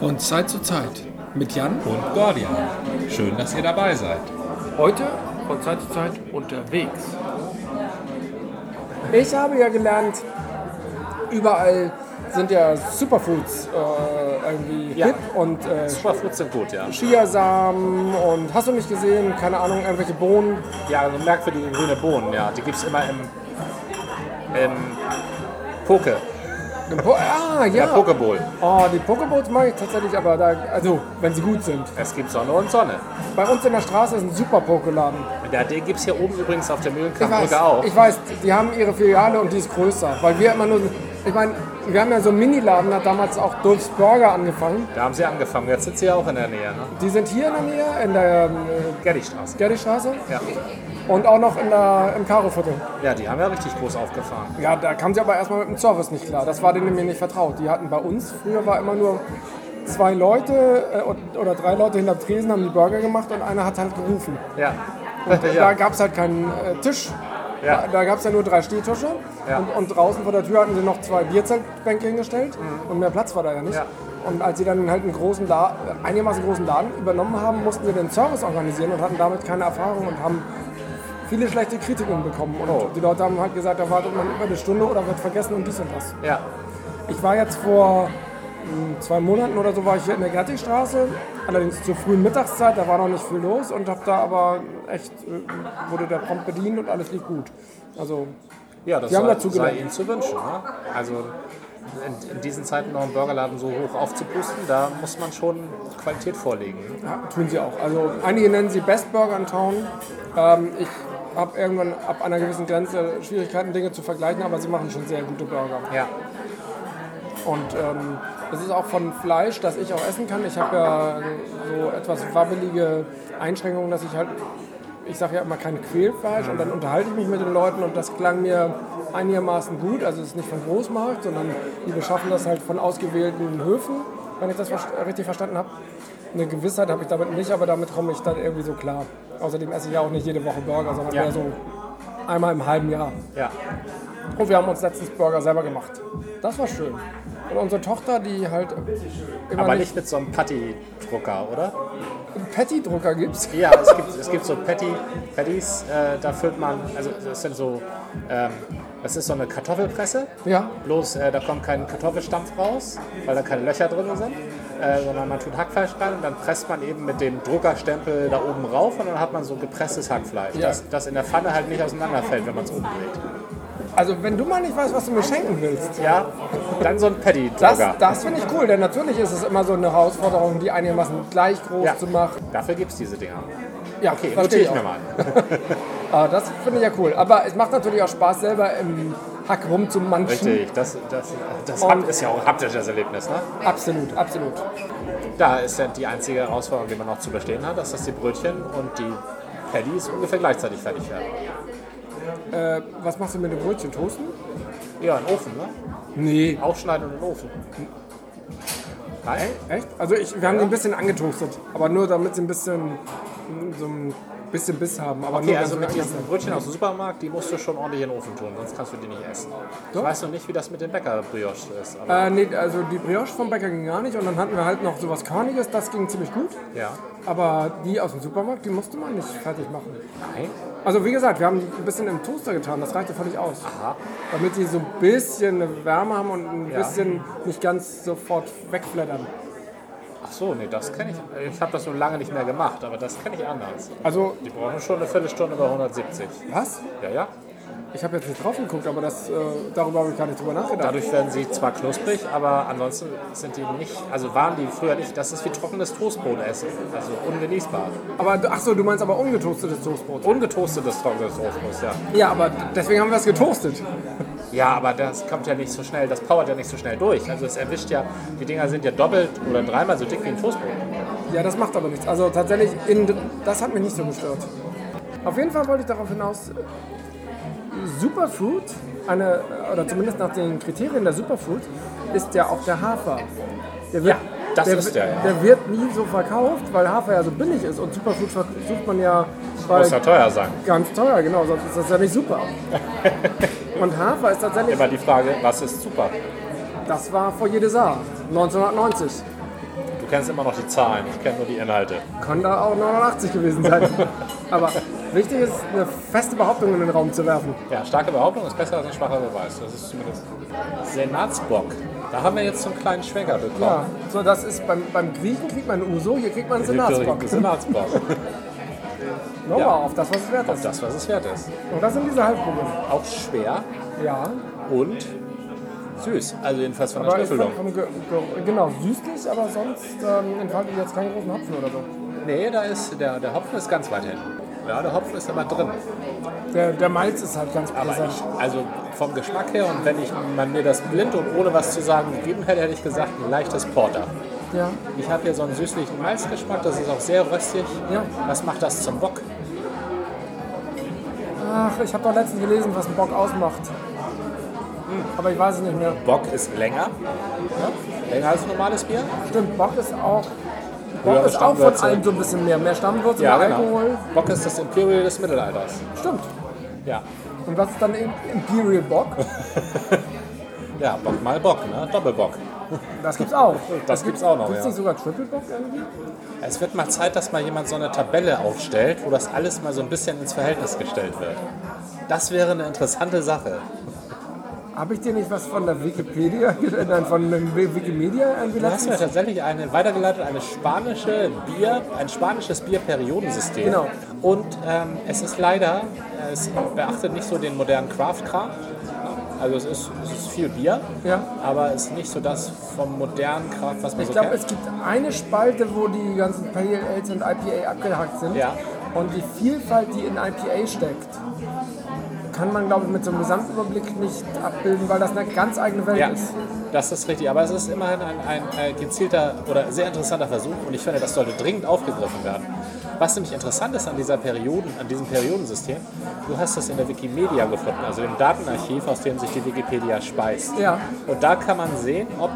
Von Zeit zu Zeit mit Jan und Gordian. Schön, dass ihr dabei seid. Heute von Zeit zu Zeit unterwegs. Ich habe ja gelernt, überall sind ja Superfoods äh, irgendwie Ja. hip und äh, Superfoods sind gut, ja. Chiasamen und hast du nicht gesehen, keine Ahnung, irgendwelche Bohnen. Ja, also merkwürdige grüne Bohnen, ja. Die gibt es immer im, im Poke, Ah, der ja. Pokeball. Oh, die Pokeballs mag ich tatsächlich, aber da, also, wenn sie gut sind. Es gibt Sonne und Sonne. Bei uns in der Straße ist ein super Pokeladen. Ja, den gibt es hier oben übrigens auf der Mühlenkampfbrücke auch. ich weiß, die haben ihre Filiale und die ist größer. Weil wir immer nur, ich meine, wir haben ja so einen Miniladen, hat damals auch Dolph's Burger angefangen. Da haben sie angefangen. Jetzt sind sie ja auch in der Nähe, ne? Die sind hier in der Nähe, in der ähm, Gerdistraße. Gerdistraße Ja. Und auch noch in der, im Karo-Viertel. ja, die haben ja richtig groß aufgefahren. Ja, da kam sie aber erstmal mit dem Service nicht klar. Das war denen mir nicht vertraut. Die hatten bei uns, früher war immer nur zwei Leute äh, und- oder drei Leute hinter dem Tresen haben die Burger gemacht und einer hat halt gerufen. Ja. Da ja. gab es halt keinen äh, Tisch. Ja. Da, da gab es ja nur drei Stehtische. Ja. Und, und draußen vor der Tür hatten sie noch zwei Bierzeltbänke hingestellt. Und mehr Platz war da ja nicht. Mhm. Ja. Und als sie dann halt einen großen La einigermaßen großen Laden übernommen haben, mussten sie den Service organisieren und hatten damit keine Erfahrung und haben viele schlechte Kritiken bekommen. Und Oh. die Leute haben halt gesagt, da wartet man über eine Stunde oder wird vergessen und dies und das. ja. Ich war jetzt vor mh, zwei Monaten oder so war ich hier in der Gertigstraße, allerdings zur frühen Mittagszeit, da war noch nicht viel los und habe da aber echt, äh, wurde der prompt bedient und alles lief gut. Also, Ja, das Die haben sei, dazu sei ihnen zu wünschen. Ne? Also in, in diesen Zeiten noch einen Burgerladen so hoch aufzupusten, da muss man schon Qualität vorlegen. ja, tun sie auch. Also, einige nennen sie Best Burger in Town. Ähm, ich habe irgendwann ab einer gewissen Grenze Schwierigkeiten, Dinge zu vergleichen, aber sie machen schon sehr gute Burger. Ja. Und ähm, es ist auch von Fleisch, das ich auch essen kann. Ich habe ja so etwas wabbelige Einschränkungen, dass ich halt, ich sage ja immer kein Quälfleisch und dann unterhalte ich mich mit den Leuten und das klang mir einigermaßen gut. Also es ist nicht vom Großmarkt, sondern die beschaffen das halt von ausgewählten Höfen, wenn ich das richtig verstanden habe. Eine Gewissheit habe ich damit nicht, aber damit komme ich dann irgendwie so klar. Außerdem esse ich ja auch nicht jede Woche Burger, sondern Ja. eher so einmal im halben Jahr. Ja. Und wir haben uns letztens Burger selber gemacht. Das war schön. Und unsere Tochter, die halt immer Aber nicht mit so einem Patty-Drucker, oder? einen Patty-Drucker gibt. Ja, es gibt, es gibt so Patty, Patties, äh, da füllt man, also das sind so, ähm, das ist so eine Kartoffelpresse, Ja, bloß äh, da kommt kein Kartoffelstampf raus, weil da keine Löcher drin sind, äh, sondern man tut Hackfleisch rein und dann presst man eben mit dem Druckerstempel da oben rauf und dann hat man so gepresstes Hackfleisch, Ja. das, das in der Pfanne halt nicht auseinanderfällt, wenn man es umdreht. also wenn du mal nicht weißt, was du mir schenken willst, Ja, dann so ein das, Patty-Drucker. das finde ich cool, denn natürlich ist es immer so eine Herausforderung, die einigermaßen gleich groß Ja. zu machen. Dafür gibt es diese Dinger. Ja, Okay, verstehe notiere ich ich mir auch. mal. Aber das finde ich ja cool. Aber es macht natürlich auch Spaß, selber im Hack rumzumanschen. Richtig, das, das, das Und- ist ja auch ein haptisches Erlebnis, ne? Absolut, absolut. Da ist ja die einzige Herausforderung, die man noch zu bestehen hat, dass das die Brötchen und die Patties ungefähr gleichzeitig fertig werden. Äh, was machst du mit dem Brötchen? Toasten? Ja, in den Ofen, ne? Nee. Aufschneiden und in den Ofen. Nein? Echt? Also ich, wir haben die ein bisschen angetoastet, aber nur damit sie ein bisschen so ein bisschen Biss haben. Aber Okay, nur also mit diesen Brötchen aus dem Supermarkt, die musst du schon ordentlich in den Ofen tun, sonst kannst du die nicht essen. Doch. Ich weiß noch nicht, wie das mit dem Bäcker-Brioche ist. Aber Äh, nee, also die Brioche vom Bäcker ging gar nicht und dann hatten wir halt noch sowas Körniges, das ging ziemlich gut. ja. Aber die aus dem Supermarkt, die musste man nicht fertig machen. Nein? Also wie gesagt, wir haben die ein bisschen im Toaster getan, das reichte völlig aus. Aha. Damit die so ein bisschen eine Wärme haben und ein Ja. bisschen nicht ganz sofort wegflattern. Ach so, nee, das kenne ich. Ich habe das so lange nicht mehr gemacht, aber das kenne ich anders. Also, Die brauchen schon eine Viertelstunde bei 170. was? Ja, ja. Ich habe jetzt nicht drauf geguckt, aber das, äh, darüber habe ich gar nicht drüber nachgedacht. Dadurch werden sie zwar knusprig, aber ansonsten sind die nicht, also waren die früher nicht, das ist wie trockenes Toastbrot essen, also ungenießbar. Aber, ach so, du meinst aber ungetoastetes Toastbrot. Ungetoastetes trockenes Toastbrot, ja. Ja, aber deswegen haben wir es getoastet. Ja, aber das kommt ja nicht so schnell, das powert ja nicht so schnell durch. Also es erwischt ja, die Dinger sind ja doppelt oder dreimal so dick wie ein Toastbrot. Ja, das macht aber nichts. Also tatsächlich, in, das hat mich nicht so gestört. Auf jeden Fall wollte ich darauf hinaus, Superfood, eine, oder zumindest nach den Kriterien der Superfood, ist ja auch der Hafer. Der wird, Ja, das der, ist der, ja. Der wird nie so verkauft, weil Hafer ja so billig ist. Und Superfood versucht man ja bei Muss ja teuer sein. ganz teuer, genau, sonst ist das ja nicht super. Und Hafer ist tatsächlich, Immer die Frage, was ist super? das war vor jede Saar, 1990. kennst immer noch die Zahlen, ich kenne nur die Inhalte. Kann da auch 89 gewesen sein. Aber wichtig ist, eine feste Behauptung in den Raum zu werfen. Ja, starke Behauptung ist besser als ein schwacher Beweis. Das ist zumindest Senatsbock. Da haben wir jetzt so einen kleinen Schwenker bekommen. Ja, so das ist beim, beim Griechen kriegt man Uso, hier kriegt man einen Senatsbock. Senatsbock. Nochmal Ja. auf das, was es wert ist. Das, was es wert ist. Und das sind diese Halbkugeln. Auch schwer Ja, und süß. Also jedenfalls von der aber Ge genau, süßlich, aber sonst ähm, entfaltet jetzt keinen großen Hopfen oder so. Nee, da ist, der, der Hopfen ist ganz weit hinten. Ja, der Hopfen ist aber drin. Der, der Malz ist halt ganz Aber präsent. ich, also vom Geschmack her und wenn ich man mir das blind und ohne was zu sagen gegeben hätte, hätte ich gesagt, ein leichtes Porter. Ja, Ich habe hier so einen süßlichen Malzgeschmack, das ist auch sehr röstig. Ja. Was macht das zum Bock? ach, ich habe doch letztens gelesen, was ein Bock ausmacht. Aber ich weiß es nicht mehr. Bock ist länger. Ja? Länger als normales Bier. Stimmt, Bock ist auch. Bock Höhere ist auch von allem so ein bisschen mehr. Mehr Stammwürze, mehr Alkohol. Bock ist das Imperial des Mittelalters. Stimmt. Ja. Und was ist dann Im- Imperial Bock? Ja, Bock mal Bock, ne? Doppelbock. Das gibt's auch. Das gibt's auch noch, Gibt's ja. nicht sogar Triple Bock irgendwie? Es wird mal Zeit, dass mal jemand so eine Tabelle aufstellt, wo das alles mal so ein bisschen ins Verhältnis gestellt wird. Das wäre eine interessante Sache. Habe ich dir nicht was von der Wikipedia, nein, von Wikimedia irgendwie Du hast mir tatsächlich eine weitergeleitet, eine spanische Bier, ein spanisches Bierperiodensystem. Genau. Und ähm, es ist leider, es beachtet nicht so den modernen Craft-Kram. Also es ist, es ist viel Bier, Ja. aber es ist nicht so das vom modernen Craft, was man Ich so glaube, kennt. es gibt eine Spalte, wo die ganzen Pale Ales und IPA abgehackt sind. Ja. Und die Vielfalt, die in IPA steckt, kann man, glaube ich, mit so einem Gesamtüberblick nicht abbilden, weil das eine ganz eigene Welt Ja, ist. das ist richtig. Aber es ist immerhin ein, ein, ein gezielter oder sehr interessanter Versuch und ich finde, das sollte dringend aufgegriffen werden. Was nämlich interessant ist an, dieser Perioden, an diesem Periodensystem, du hast das in der Wikimedia gefunden, also dem Datenarchiv, aus dem sich die Wikipedia speist. Ja. Und da kann man sehen, ob,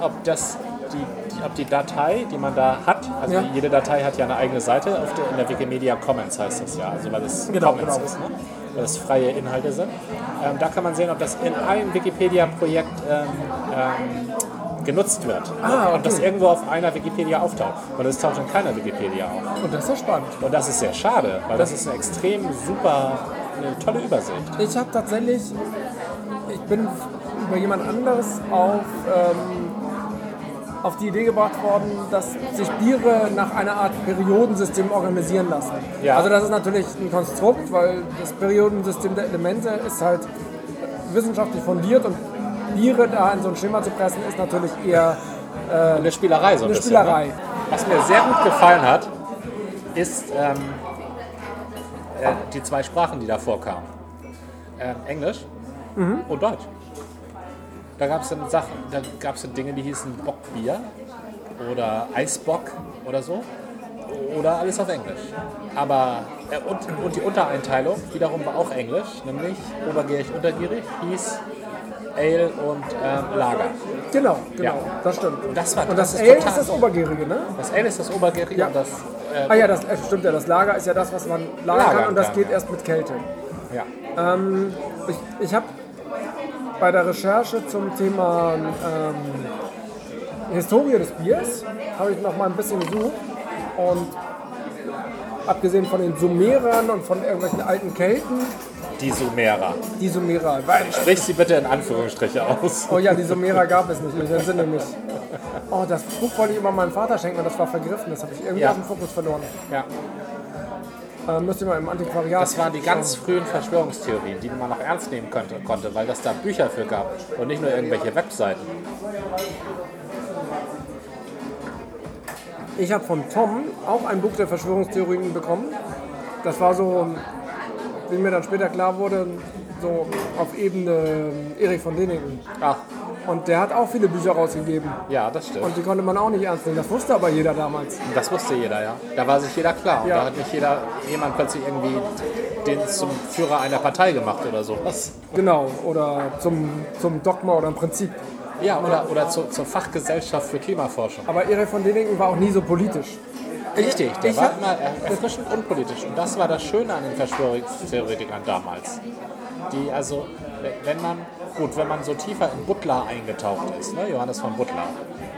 ob, das, die, ob die Datei, die man da hat, also Ja. jede Datei hat ja eine eigene Seite, der, in der Wikimedia Commons heißt das ja, also weil es Genau, Commons genau. ist, ne? Weil es freie Inhalte sind. Ähm, da kann man sehen, ob das in einem Wikipedia-Projekt ähm, ähm, genutzt wird. Ah, okay. Und das irgendwo auf einer Wikipedia auftaucht. Und es taucht in keiner Wikipedia auf. Und das ist ja spannend. Und das ist sehr schade, weil das ist eine extrem super, eine tolle Übersicht. Ich habe tatsächlich, ich bin über jemand anderes auf, ähm, auf die Idee gebracht worden, dass sich Biere nach einer Art Periodensystem organisieren lassen. Ja. Also das ist natürlich ein Konstrukt, weil das Periodensystem der Elemente ist halt wissenschaftlich fundiert und Biere da in so ein Schema zu pressen, ist natürlich eher Eine Spielerei so ein eine bisschen. Spielerei. Ne? Was mir sehr gut gefallen hat, ist ähm, äh, die zwei Sprachen, die da vorkamen. Ähm, Englisch Mhm. und Deutsch. Da gab es dann Sachen, da gab es Dinge, die hießen Bockbier oder Eisbock oder so. Oder alles auf Englisch. Aber äh, und, und die Untereinteilung wiederum war auch Englisch, nämlich obergierig, untergierig hieß Ale und ähm, Lager. Genau, genau, Ja. das stimmt. Und das war- und das das, Ale ist das so. Obergärige, ne? Das Ale ist das obergärige Ja. und das äh, Ah ja, das äh, stimmt ja. Das Lager ist ja das, was man lagern Lagern kann und das kann, geht ja. erst mit Kälte. ja. Ich, ich habe bei der Recherche zum Thema ähm, Historie des Biers habe ich noch mal ein bisschen gesucht und abgesehen von den Sumerern und von irgendwelchen alten Kelten, Die Sumerer. die Sumerer, weil, Sprich sie bitte in Anführungsstriche aus. oh ja, die Sumerer gab es nicht, ich entsinne mich. Oh, das Buch wollte ich immer meinem Vater schenken und das war vergriffen, das habe ich irgendwie Ja. aus dem Fokus verloren. Ja. Äh, müsst ihr mal im Antiquariat. Das waren die ganz frühen Verschwörungstheorien, die man noch ernst nehmen könnte, konnte, weil das da Bücher für gab und nicht nur irgendwelche Webseiten. Ich habe von Tom auch ein Buch der Verschwörungstheorien bekommen. Das war so, wie mir dann später klar wurde, so auf Ebene Erich von Däniken. Ach, Und der hat auch viele Bücher rausgegeben. ja, das stimmt. Und die konnte man auch nicht ernst nehmen. Das wusste aber jeder damals. das wusste jeder, ja. Da war sich jeder klar. Und Ja. da hat nicht jeder, jemand plötzlich irgendwie den zum Führer einer Partei gemacht oder sowas. Genau. Oder zum, zum Dogma oder im Prinzip. Ja, oder, oder zur, zur Fachgesellschaft für Klimaforschung. Aber Erich von Däniken war auch nie so politisch. Richtig, der ich war immer er- erfrischend unpolitisch. Und das war das Schöne an den Verschwörungstheoretikern damals. Die also, wenn man, gut, wenn man so tiefer in Butler eingetaucht ist, ne, Johannes von Butler,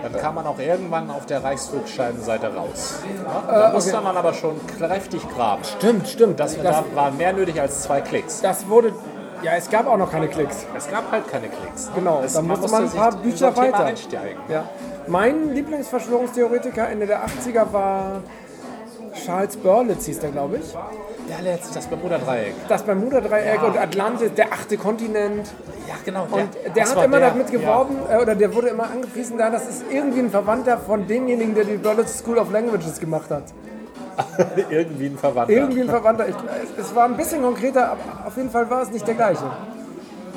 dann kam man auch irgendwann auf der Reichsflugscheibenseite raus. Ja? Da musste man aber schon kräftig graben. Stimmt, stimmt. Das, das, da war mehr nötig als zwei Klicks. das wurde. Ja, es gab auch noch keine Klicks. Es gab halt keine Klicks. Genau, es, da musste man ein paar Bücher weiter. einsteigen. Ja. Mein Lieblingsverschwörungstheoretiker Ende der 80er war Charles Berlitz, hieß der, glaube ich. Ja, letzt, das Bermuda-Dreieck. Das Bermuda-Dreieck und Atlantis, der achte Kontinent. Ja, genau. Und der hat immer damit geworben, äh, oder der wurde immer angepriesen, da das ist irgendwie ein Verwandter von demjenigen, der die Berlitz School of Languages gemacht hat. Ja, irgendwie ein Verwandter. Irgendwie ein Verwandter. Ich, es- es war ein bisschen konkreter, aber auf jeden Fall war es nicht der gleiche.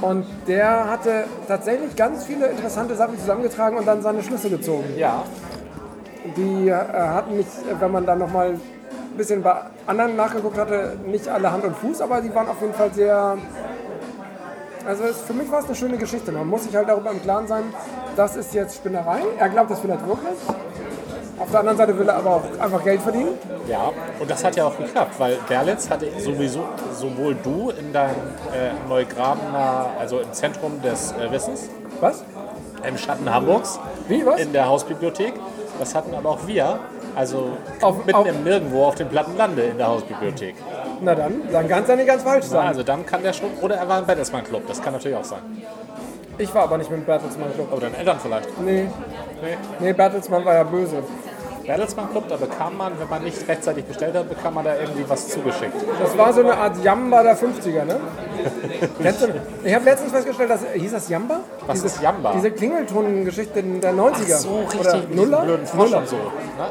Und der hatte tatsächlich ganz viele interessante Sachen zusammengetragen und dann seine Schlüsse gezogen. Ja, Die äh, hatten nicht, äh, wenn man dann nochmal ein bisschen bei anderen nachgeguckt hatte, nicht alle Hand und Fuß, aber die waren auf jeden Fall sehr. Also es, für mich war es eine schöne Geschichte. Man muss sich halt darüber im Klaren sein, das ist jetzt Spinnerei. Er glaubt das vielleicht wirklich. Auf der anderen Seite will er aber auch einfach Geld verdienen. ja. Und das hat ja auch geklappt, weil Berlitz hatte sowieso sowohl du in deinem äh, Neugrabener, also im Zentrum des äh, Wissens, Was? im Schatten Hamburgs, Wie, was? in der Hausbibliothek. Das hatten aber auch wir, also Auf- mitten auf- im Nirgendwo auf dem Plattenlande in der Hausbibliothek. Na dann, dann kann es ja nicht ganz falsch sein. also dann kann der schon, oder er war im Bertelsmann Club, das kann natürlich auch sein. Ich war aber nicht mit dem Bertelsmann Club. Oder deine Eltern vielleicht. Nee, Nee. nee, Bertelsmann war ja böse. Bertelsmann Club, da bekam man, wenn man nicht rechtzeitig bestellt hat, bekam man da irgendwie was zugeschickt. Das war so eine Art Jamba der 50er, ne? Kennst du, ich habe letztens festgestellt, dass, hieß das Jamba? Was ist Jamba? Diese Klingeltongeschichte der 90er. Oder mit diesem Nuller? blöden Frosch Nuller. und so. Ne?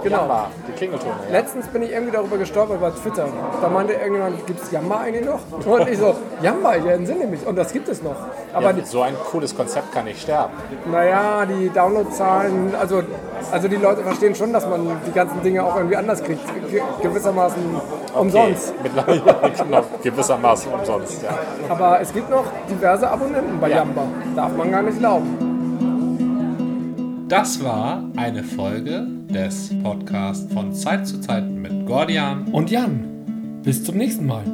Genau. Jamba, die Klingeltone. Ja. Letztens bin ich irgendwie darüber gestolpert bei Twitter. Da meinte irgendjemand, gibt es Jamba eigentlich noch? Und ich so, Jamba, ja, entsinne mich. Und das gibt es noch. Aber Ja, so ein cooles Konzept kann nicht sterben. naja, die Downloadzahlen, also, also die Leute verstehen schon, dass man die ganzen Dinge auch irgendwie anders kriegt. Ge gewissermaßen umsonst. Okay, mittlerweile ja, genau, gewissermaßen umsonst. Ja. Aber es gibt noch diverse Abonnenten bei Ja. Jamba. Darf man gar nicht glauben. Das war eine Folge des Podcasts von Zeit zu Zeit mit Gordian Und Jan, bis zum nächsten Mal.